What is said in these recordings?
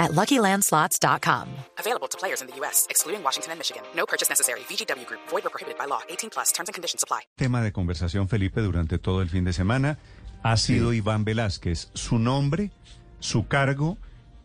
at LuckyLandSlots.com. Available to players in the U.S., excluding Washington and Michigan. No purchase necessary. VGW Group. Void or prohibited by law. 18 plus. Terms and conditions apply. Tema de conversación, Felipe, durante todo el fin de semana ha sido Iván Velázquez. Su nombre, su cargo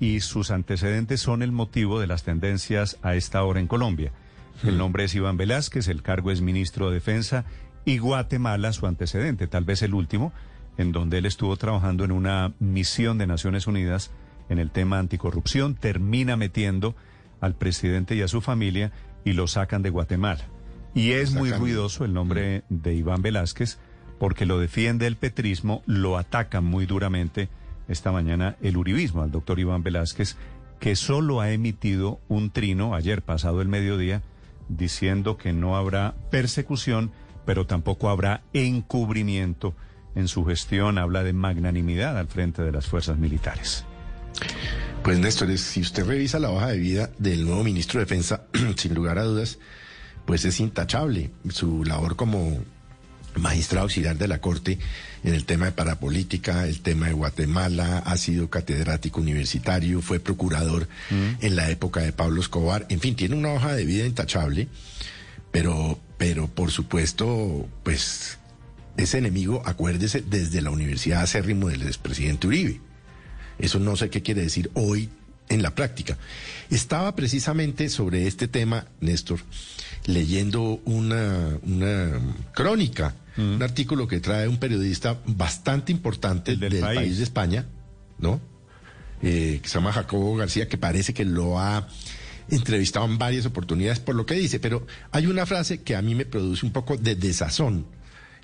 y sus antecedentes son el motivo de las tendencias a esta hora en Colombia. El nombre es Iván Velázquez, el cargo es ministro de Defensa y Guatemala su antecedente, tal vez el último, en donde él estuvo trabajando en una misión de Naciones Unidas en el tema anticorrupción, termina metiendo al presidente y a su familia y lo sacan de Guatemala. Y es muy ruidoso el nombre de Iván Velázquez porque lo defiende el petrismo, lo ataca muy duramente esta mañana el uribismo al doctor Iván Velázquez, que solo ha emitido un trino ayer pasado el mediodía diciendo que no habrá persecución, pero tampoco habrá encubrimiento en su gestión. Habla de magnanimidad al frente de las fuerzas militares. Pues Néstor, si usted revisa la hoja de vida del nuevo ministro de Defensa, sin lugar a dudas, pues es intachable. Su labor como magistrado auxiliar de la Corte en el tema de parapolítica, el tema de Guatemala, ha sido catedrático universitario, fue procurador en la época de Pablo Escobar, en fin, tiene una hoja de vida intachable, pero, pero por supuesto, pues es enemigo, acuérdese, desde la Universidad Acérrimo del expresidente Uribe. Eso no sé qué quiere decir hoy en la práctica. Estaba precisamente sobre este tema, Néstor, leyendo una, una crónica, un artículo que trae un periodista bastante importante El del del, país. país. de España, ¿no? Eh, que se llama Jacobo García, que parece que lo ha entrevistado en varias oportunidades por lo que dice, pero hay una frase que a mí me produce un poco de desazón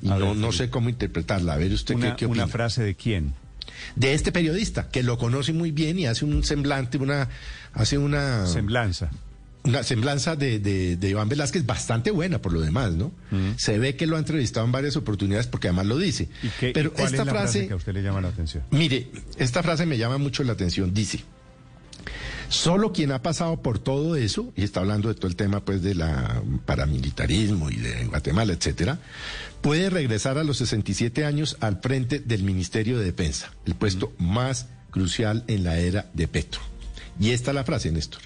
y A no, ver, no sé cómo interpretarla. A ver usted Una, qué, qué opina una frase de quién? De este periodista que lo conoce muy bien y hace un semblante, una hace una, Semblanza. una semblanza de, de- de Iván Velázquez bastante buena por lo demás, ¿no? Se ve que lo ha entrevistado en varias oportunidades porque además lo dice. ¿Y qué, y Pero cuál esta es la frase frase, que a usted le llama la atención? mire, esta frase me llama mucho la atención. Dice, solo quien ha pasado por todo eso, y está hablando de todo el tema pues de la paramilitarismo y de Guatemala, etcétera, puede regresar a los 67 años al frente del Ministerio de Defensa, el puesto más crucial en la era de Petro. Y esta es la frase, Néstor.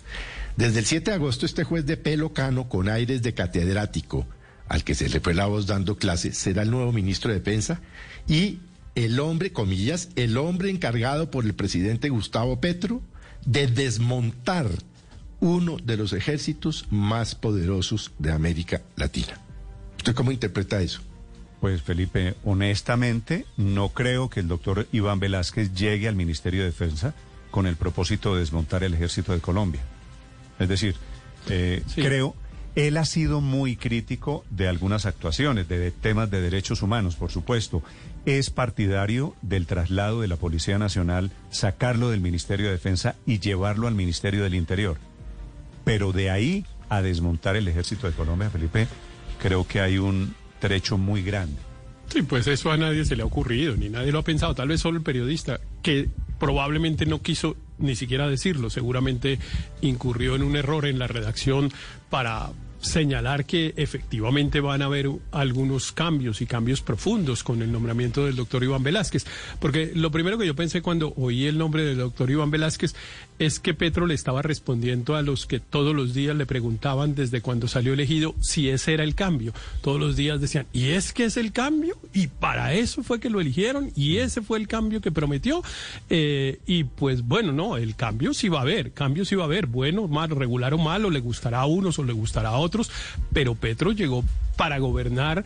Desde el 7 de agosto, este juez de pelo cano con aires de catedrático, al que se le fue la voz dando clase, será el nuevo ministro de Defensa y el hombre, comillas, el hombre encargado por el presidente Gustavo Petro de desmontar uno de los ejércitos más poderosos de América Latina. ¿Usted cómo interpreta eso? Pues Felipe, honestamente, no creo que el doctor Iván Velázquez llegue al Ministerio de Defensa con el propósito de desmontar el ejército de Colombia. Es decir, eh, creo, él ha sido muy crítico de algunas actuaciones, de, temas de derechos humanos, por supuesto. Es partidario del traslado de la Policía Nacional, sacarlo del Ministerio de Defensa y llevarlo al Ministerio del Interior. Pero de ahí a desmontar el ejército de Colombia, Felipe, creo que hay un trecho muy grande. Sí, pues eso a nadie se le ha ocurrido, ni nadie lo ha pensado, tal vez solo el periodista, que probablemente no quiso ni siquiera decirlo, seguramente incurrió en un error en la redacción para señalar que efectivamente van a haber algunos cambios y cambios profundos con el nombramiento del doctor Iván Velázquez. Porque lo primero que yo pensé cuando oí el nombre del doctor Iván Velázquez es que Petro le estaba respondiendo a los que todos los días le preguntaban desde cuando salió elegido si ese era el cambio. Todos los días decían, ¿y es que es el cambio? Y para eso fue que lo eligieron y ese fue el cambio que prometió. Eh, y pues bueno, no, el cambio sí va a haber, cambio sí va a haber, bueno, malo, regular o malo, le gustará a unos o le gustará a otros, pero Petro llegó para gobernar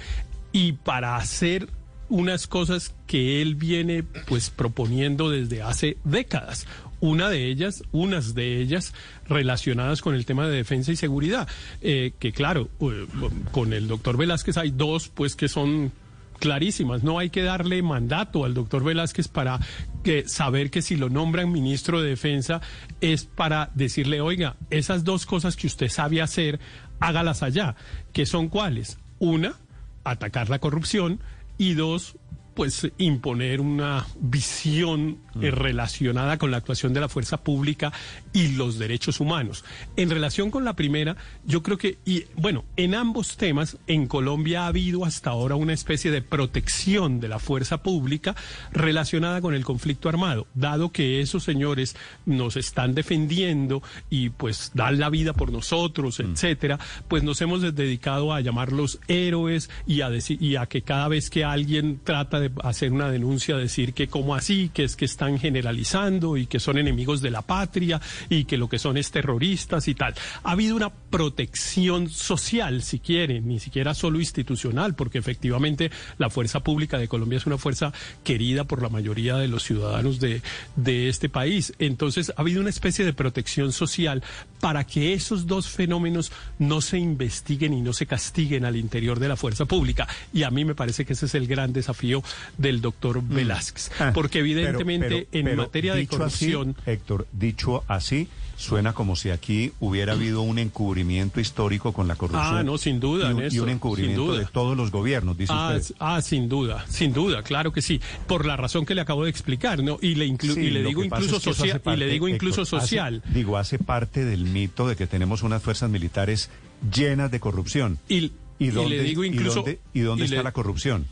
y para hacer unas cosas que él viene pues proponiendo desde hace décadas. Una de ellas, unas de ellas relacionadas con el tema de defensa y seguridad, eh, que claro, eh, con el doctor Velázquez hay dos pues que son clarísimas. No hay que darle mandato al doctor Velázquez para que saber que si lo nombran ministro de Defensa es para decirle, oiga, esas dos cosas que usted sabe hacer, hágalas allá. ¿Que son cuáles? Una, atacar la corrupción y dos, pues imponer una visión eh, relacionada con la actuación de la fuerza pública y los derechos humanos. En relación con la primera, yo creo que, y bueno, en ambos temas, en Colombia ha habido hasta ahora una especie de protección de la fuerza pública relacionada con el conflicto armado, dado que esos señores nos están defendiendo y pues dan la vida por nosotros, etcétera, pues nos hemos dedicado a llamarlos héroes y a decir, y a que cada vez que alguien trata de hacer una denuncia, decir que como así, que es que están generalizando y que son enemigos de la patria y que lo que son es terroristas y tal. Ha habido una protección social, si quieren, ni siquiera solo institucional, porque efectivamente la fuerza pública de Colombia es una fuerza querida por la mayoría de los ciudadanos de, de este país. Entonces ha habido una especie de protección social para que esos dos fenómenos no se investiguen y no se castiguen al interior de la fuerza pública. Y a mí me parece que ese es el gran desafío del doctor Velázquez. Ah, porque evidentemente pero- en pero materia de corrupción... así, Héctor, dicho así, suena como si aquí hubiera habido un encubrimiento histórico con la corrupción. Ah, no, sin duda, Y un, y encubrimiento de todos los gobiernos, dice Ah, usted. ah, sin duda, sin duda, claro que sí, por la razón que le acabo de explicar, ¿no? Y le, inclu- Sí, y le digo incluso es que eso social, hace parte, y le digo incluso Héctor, hace- social. digo, hace parte del mito de que tenemos unas fuerzas militares llenas de corrupción. Y, ¿Y y dónde, le digo y dónde- y dónde está le- la corrupción?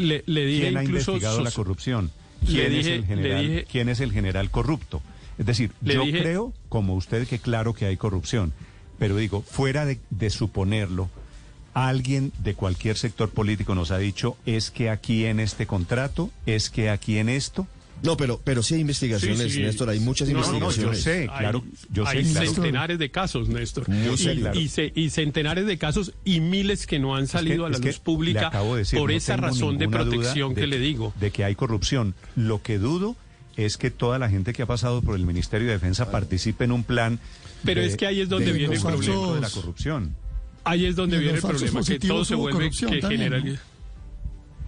Le, le dije ¿Quién ha incluso investigado la corrupción? ¿Quién, dije- es el general, dije- ¿Quién es el general corrupto? Es decir, Le yo dije- creo, como usted, que claro que hay corrupción, pero digo, fuera de, de suponerlo, alguien de cualquier sector político nos ha dicho, es que aquí en este contrato, es que aquí en esto... No, pero, pero sí hay investigaciones, Sí, sí. Néstor, hay muchas No, no, no, investigaciones. yo sé. Hay- claro, yo sé, hay claro. centenares de casos, Néstor. Muy y, y ce- y centenares de casos y miles que no han salido a la luz pública acabo de decir, por no esa razón de protección de que le digo. De que hay corrupción. Lo que dudo es que toda la gente que ha pasado por el Ministerio de Defensa participe en un plan. Pero de- es que ahí es donde de viene el problema. de la corrupción. Ahí es donde viene el problema, que todo se vuelve que también, generaliza.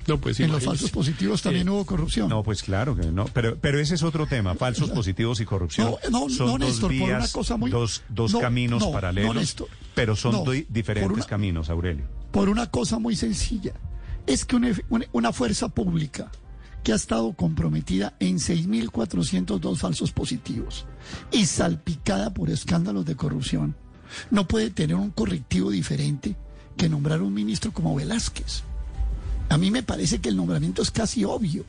No, pues En los falsos positivos también Eh, hubo corrupción. No, pues claro que no. Pero, pero ese es otro tema. Falsos positivos y corrupción. No, no, son no, dos Néstor, por vías, una cosa muy- dos, dos no, caminos no, no, paralelos. Néstor. pero son diferentes por una- caminos, Aurelio. por una cosa muy sencilla. Es que una, una- una fuerza pública que ha estado comprometida en 6.402 falsos positivos y salpicada por escándalos de corrupción, no puede tener un correctivo diferente que nombrar un ministro como Velázquez. A mí me parece que el nombramiento es casi obvio.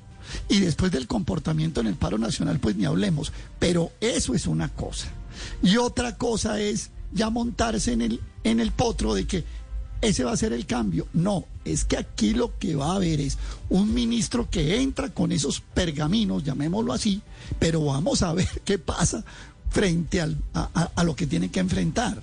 Y después del comportamiento en el paro nacional, pues ni hablemos. Pero eso es una cosa. Y otra cosa es ya montarse en el, en el potro de que ese va a ser el cambio. No, es que aquí lo que va a haber es un ministro que entra con esos pergaminos, llamémoslo así, pero vamos a ver qué pasa frente a- a lo que tiene que enfrentar.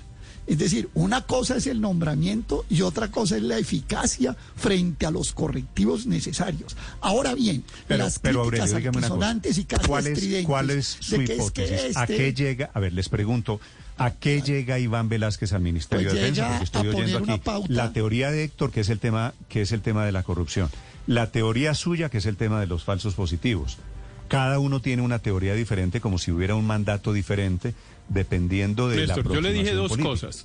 Es decir, una cosa es el nombramiento y otra cosa es la eficacia frente a los correctivos necesarios. Ahora bien, Pero, las pero críticas Aurelio, altisonantes y casi ¿Cuál es, ¿Cuál es su de que es que hipótesis? ¿A este- qué llega? A ver, les pregunto, ¿a qué llega Iván Velázquez al Ministerio Pues de Defensa? Porque estoy oyendo aquí la teoría de Héctor, que es el tema, que es el tema de la corrupción, la teoría suya, que es el tema de los falsos positivos. Cada uno tiene una teoría diferente, como si hubiera un mandato diferente, dependiendo de la Néstor, yo le dije dos política. cosas.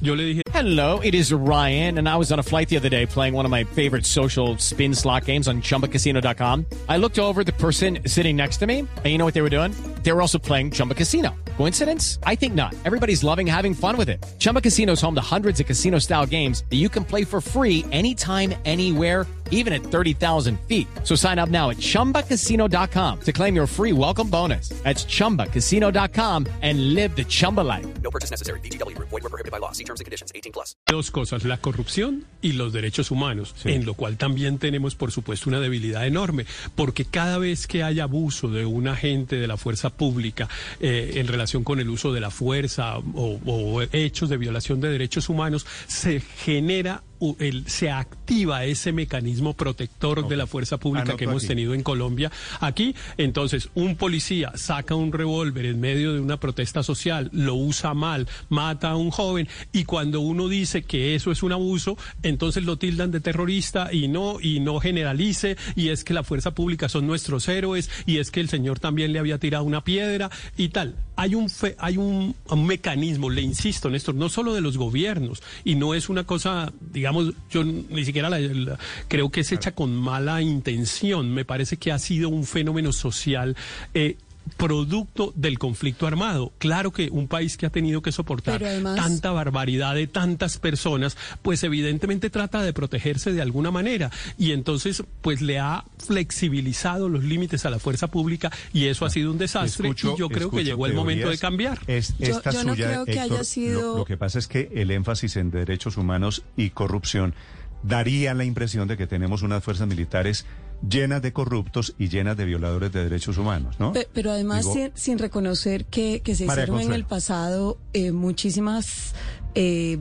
Yo le dije Hello, it is Ryan, and I was on a flight the other day playing one of my favorite social spin slot games on chumbacasino.com. I looked over at the person sitting next to me, and you know what they were doing? They were also playing Chumba Casino. Coincidence? I think not. Everybody's loving having fun with it. Chumba Casino is home to hundreds of casino style games that you can play for free anytime, anywhere even at 30,000 feet. So sign up now at ChumbaCasino.com to claim your free welcome bonus. That's ChumbaCasino.com and live the Chumba life. No purchase necessary. VGW Group. Void were prohibited by law. See terms and conditions. 18 plus. dos cosas, la corrupción y los derechos humanos, en lo cual también tenemos, por supuesto, una debilidad enorme, porque cada vez que hay abuso de un agente de la fuerza pública eh, en relación con el uso de la fuerza o, o hechos de violación de derechos humanos, se genera el- se activa ese mecanismo protector de la fuerza pública Anoto que hemos aquí. tenido en Colombia. Aquí, entonces, un policía saca un revólver en medio de una protesta social, lo usa mal, mata a un joven y cuando uno dice que eso es un abuso, entonces lo tildan de terrorista y no y no generalice y es que la fuerza pública son nuestros héroes y es que el señor también le había tirado una piedra y tal. hay un fe- hay un, un mecanismo, le insisto, Néstor, no solo de los gobiernos y no es una cosa, digamos, yo ni siquiera la, la- creo que es hecha con mala intención. Me parece que ha sido un fenómeno social. eh, producto del conflicto armado. Claro que un país que ha tenido que soportar además- tanta barbaridad de tantas personas, pues evidentemente trata de protegerse de alguna manera y entonces pues le ha flexibilizado los límites a la fuerza pública y eso ha sido un desastre Escucho- y yo creo que llegó el momento de cambiar. Es, Yo- esta yo no suya, creo que Héctor, haya sido- Lo, lo que pasa es que el énfasis en derechos humanos y corrupción daría la impresión de que tenemos unas fuerzas militares llenas de corruptos y llenas de violadores de derechos humanos, ¿no? Pe- Pero además Digo, sin, sin reconocer que, que se María hicieron en el pasado eh, muchísimas eh,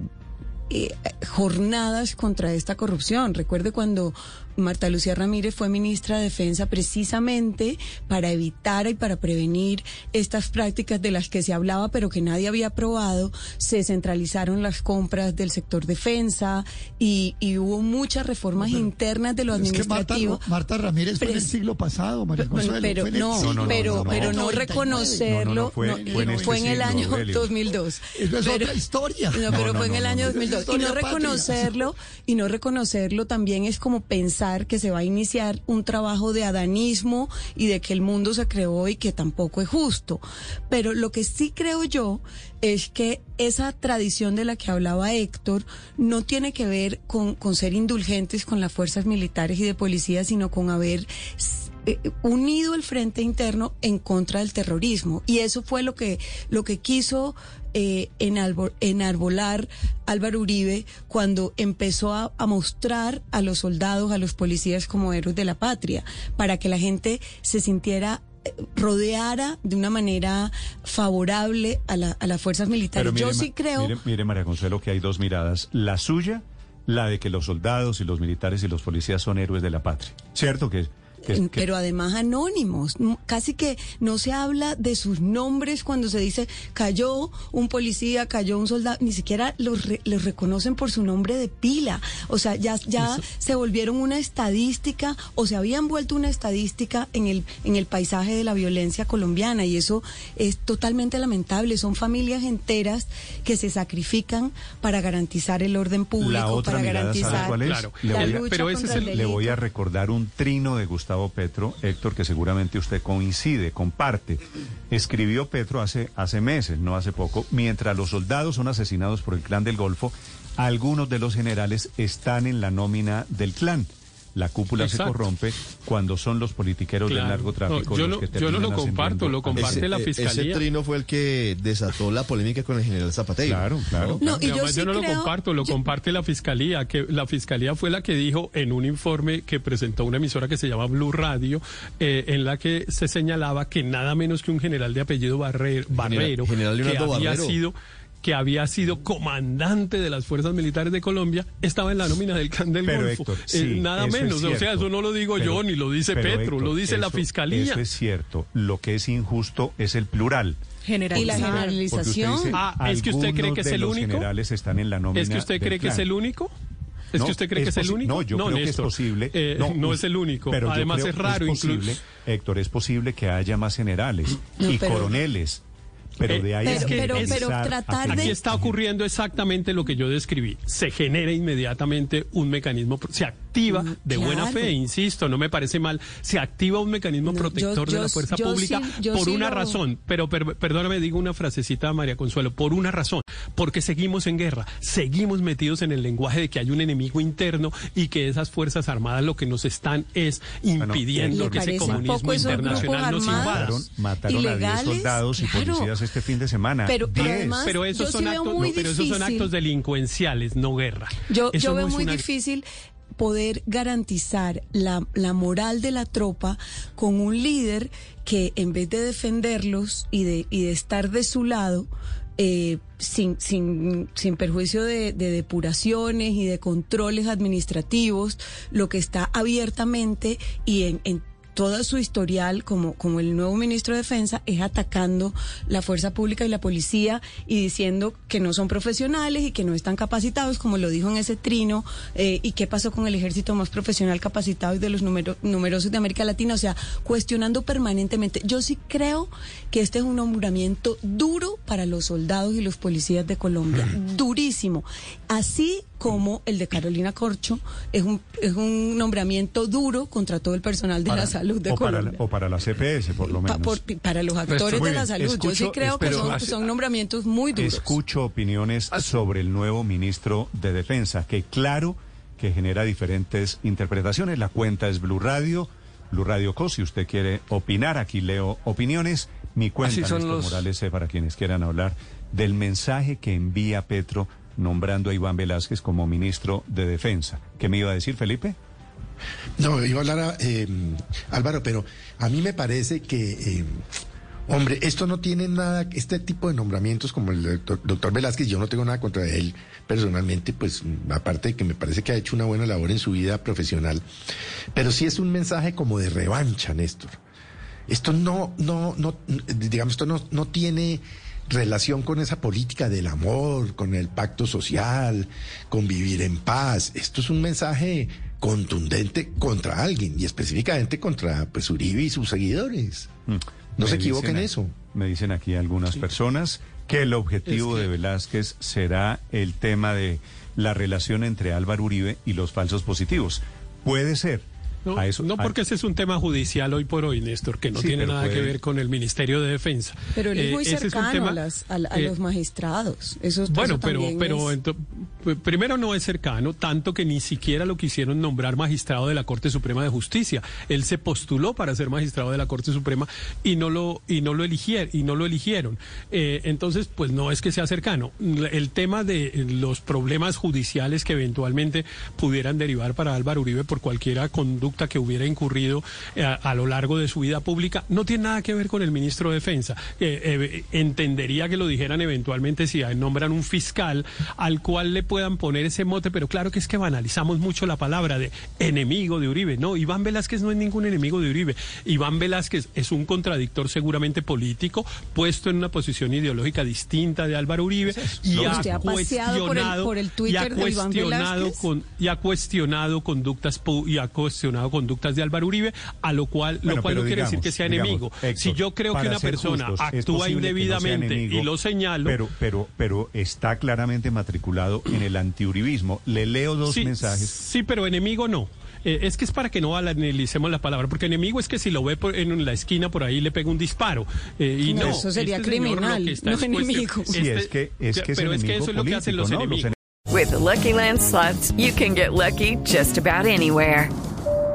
eh, jornadas contra esta corrupción. Recuerde cuando Marta Lucía Ramírez fue ministra de Defensa precisamente para evitar y para prevenir estas prácticas de las que se hablaba pero que nadie había aprobado, se centralizaron las compras del sector defensa y, y hubo muchas reformas internas de lo Es que Marta, administrativo. Marta Ramírez fue en el siglo pasado, María Bueno, Consuelo. pero fue no, siglo pero, no, no. pero no 99. reconocerlo. No, no, no, fue- no, fue en no, este fue en el siglo, año Aurelio. 2002. Eso es otra historia. No, pero no, fue en el año no. 2002. Historia Y no patria. reconocerlo, y no reconocerlo también es como pensar que se va a iniciar un trabajo de adanismo y de que el mundo se creó y que tampoco es justo. Pero lo que sí creo yo es que esa tradición de la que hablaba Héctor no tiene que ver con, con ser indulgentes con las fuerzas militares y de policía, sino con haber eh, unido el frente interno en contra del terrorismo. Y eso fue lo que, lo que quiso eh, enarbolar Álvaro Uribe cuando empezó a, a mostrar a los soldados, a los policías como héroes de la patria, para que la gente se sintiera eh, rodeara de una manera favorable a, la- a las fuerzas militares. Mire, Yo sí creo... Mire, mire, María Consuelo, que hay dos miradas. La suya, la de que los soldados y los militares y los policías son héroes de la patria. ¿Cierto? Que, que- En- que- Pero además anónimos. Casi que no se habla de sus nombres cuando se dice cayó un policía, cayó un soldado. Ni siquiera los, re- los reconocen por su nombre de pila. O sea, ya, ya se volvieron una estadística o se habían vuelto una estadística en el, en el paisaje de la violencia colombiana. Y eso es totalmente lamentable. Son familias enteras que se sacrifican para garantizar el orden público, la otra para mirada, ¿sabe garantizar cuál es? Claro. Le la voy a- lucha pero ese es el el- Le voy a recordar un trino de Gustavo Petro, Héctor, que seguramente usted coincide, comparte. Escribió Petro hace, hace meses, no hace poco, mientras los soldados son asesinados por el clan del Golfo, algunos de los generales están en la nómina del clan. La cúpula Exacto. se corrompe cuando son los politiqueros del Claro. narcotráfico. No, yo los no- que yo no lo comparto, lo comparte la Ese- fiscalía. Ese trino fue el que desató la polémica con el general Zapatero. Claro, claro. No, y Y yo además sí yo no lo comparto, lo yo- comparte la fiscalía, que la fiscalía fue la que dijo en un informe que presentó una emisora que se llama Blue Radio, eh, en la que se señalaba que nada menos que un general de apellido Barre- Barrero, general que había Barrero. sido que había sido comandante de las fuerzas militares de Colombia, estaba en la nómina del Can del Pero, Golfo. Héctor, Eh, nada es menos, o sea, eso no lo digo Pero- yo, ni lo dice pero, Petro, Héctor, lo dice la fiscalía. Eso es cierto. Lo que es injusto es el plural. Y la generalización. dice, Ah, ¿es que usted cree que es el único? generales están en la nómina ¿Es que usted cree que es el único? ¿Es No, que usted cree que es el único? No, yo creo que es posible. eh, no, es el único. pero Además creo es raro posible, incluso. Héctor, es posible que haya más generales No, y pero- coroneles. Pero Eh, de ahí pero- a pero- pero a tratar de- Aquí está ocurriendo exactamente lo que yo describí. Se genera inmediatamente un mecanismo, pro- se activa Mm, de buena fe, insisto, no me parece mal, se activa un mecanismo No, protector yo- de la fuerza yo pública sí- por sí una lo- razón, pero per- perdóname, digo una frasecita, María Consuelo, por una razón, porque seguimos en guerra, seguimos metidos en el lenguaje de que hay un enemigo interno y que esas fuerzas armadas lo que nos están es impidiendo ¿Le que ese comunismo internacional nos invada. armados? Mataron, mataron a 10 ilegales, soldados y claro. policías este fin de semana. Pero- pero 10. además- Pero esos son sí actos, no, pero esos son actos delincuenciales, no guerra. Yo, yo no veo muy una- difícil poder garantizar la, la moral de la tropa con un líder que en vez de defenderlos y de, y de estar de su lado, eh, sin, sin, sin perjuicio de, de depuraciones y de controles administrativos, lo que está abiertamente y en todo su historial como, como el nuevo ministro de Defensa es atacando la fuerza pública y la policía y diciendo que no son profesionales y que no están capacitados, como lo dijo en ese trino, eh, y qué pasó con el ejército más profesional capacitado y de los número- numerosos de América Latina, o sea, cuestionando permanentemente. Yo sí creo que este es un nombramiento duro para los soldados y los policías de Colombia, durísimo. Así como el de Carolina Corcho es un, es un nombramiento duro contra todo el personal de Para- la salud de o para, Colombia. la- o para la CPS, por lo Pa- menos. por- para los actores Muy de la salud. Yo sí creo que son, son nombramientos muy duros. Escucho opiniones sobre el nuevo ministro de Defensa, que claro que genera diferentes interpretaciones. La cuenta es Blue Radio, Blue Radio Co. Si usted quiere opinar, aquí leo opiniones. Mi cuenta, Así son Néstor los- Morales, C, para quienes quieran hablar del mensaje que envía Petro nombrando a Iván Velázquez como ministro de Defensa. ¿Qué me iba a decir, Felipe? No, iba a hablar a, eh, Álvaro, pero a mí me parece que, eh, hombre, esto no tiene nada, este tipo de nombramientos como el doctor, doctor Velázquez, yo no tengo nada contra él personalmente, pues aparte de que me parece que ha hecho una buena labor en su vida profesional, pero sí es un mensaje como de revancha, Néstor. Esto no, no, no, digamos, esto no, no tiene relación con esa política del amor, con el pacto social, con vivir en paz. Esto es un mensaje contundente contra alguien y específicamente contra pues Uribe y sus seguidores. No Mm. Me se equivoquen en eso. Me dicen aquí algunas personas que el objetivo Es que- de Velázquez será el tema de la relación entre Álvaro Uribe y los falsos positivos. Puede ser. No, A eso- no a- porque ese es un tema judicial hoy por hoy, Néstor, que no Sí, tiene nada que ver con el Ministerio de Defensa. Pero él es Eh, muy cercano tema- a, las- a, a eh, los magistrados. Eso, Bueno, eso pero, también pero es- ento- primero no es cercano, tanto que ni siquiera lo quisieron nombrar magistrado de la Corte Suprema de Justicia. Él se postuló para ser magistrado de la Corte Suprema y no lo y no lo eligieron y no lo eligieron. Eh, entonces, pues no es que sea cercano. El tema de los problemas judiciales que eventualmente pudieran derivar para Álvaro Uribe por cualquiera conducta que hubiera incurrido eh, a, a lo largo de su vida pública no tiene nada que ver con el ministro de Defensa. Eh, eh, entendería que lo dijeran eventualmente si nombran un fiscal al cual le puedan poner ese mote, pero claro que es que banalizamos mucho la palabra de enemigo de Uribe. No, Iván Velázquez no es ningún enemigo de Uribe. Iván Velázquez es un contradictor seguramente político, puesto en una posición ideológica distinta de Álvaro Uribe y ha ¿Usted ha paseado por el- cuestionado por el y ha Twitter de Iván cuestionado Velázquez? con y ha cuestionado conductas y ha cuestionado conductas de Álvaro Uribe, a lo cual Bueno, lo cual pero no quiere decir digamos, que sea digamos, enemigo. Héctor, si yo creo que una persona justos, actúa que no indebidamente enemigo, y lo señalo, Pero, pero, pero está claramente matriculado en el antiuribismo. Le leo dos sí, mensajes. Sí, pero enemigo no. Eh, es que es para que no analicemos la palabra, porque enemigo es que si lo ve por- en la esquina por ahí le pega un disparo. eh, y No, no, eso sería este criminal, no es cuestión- enemigo. Sí, este- es que, es que es pero es que enemigo eso es lo que hacen los ¿no? Enemigos. With the Lucky Land slots, you can get lucky just about anywhere.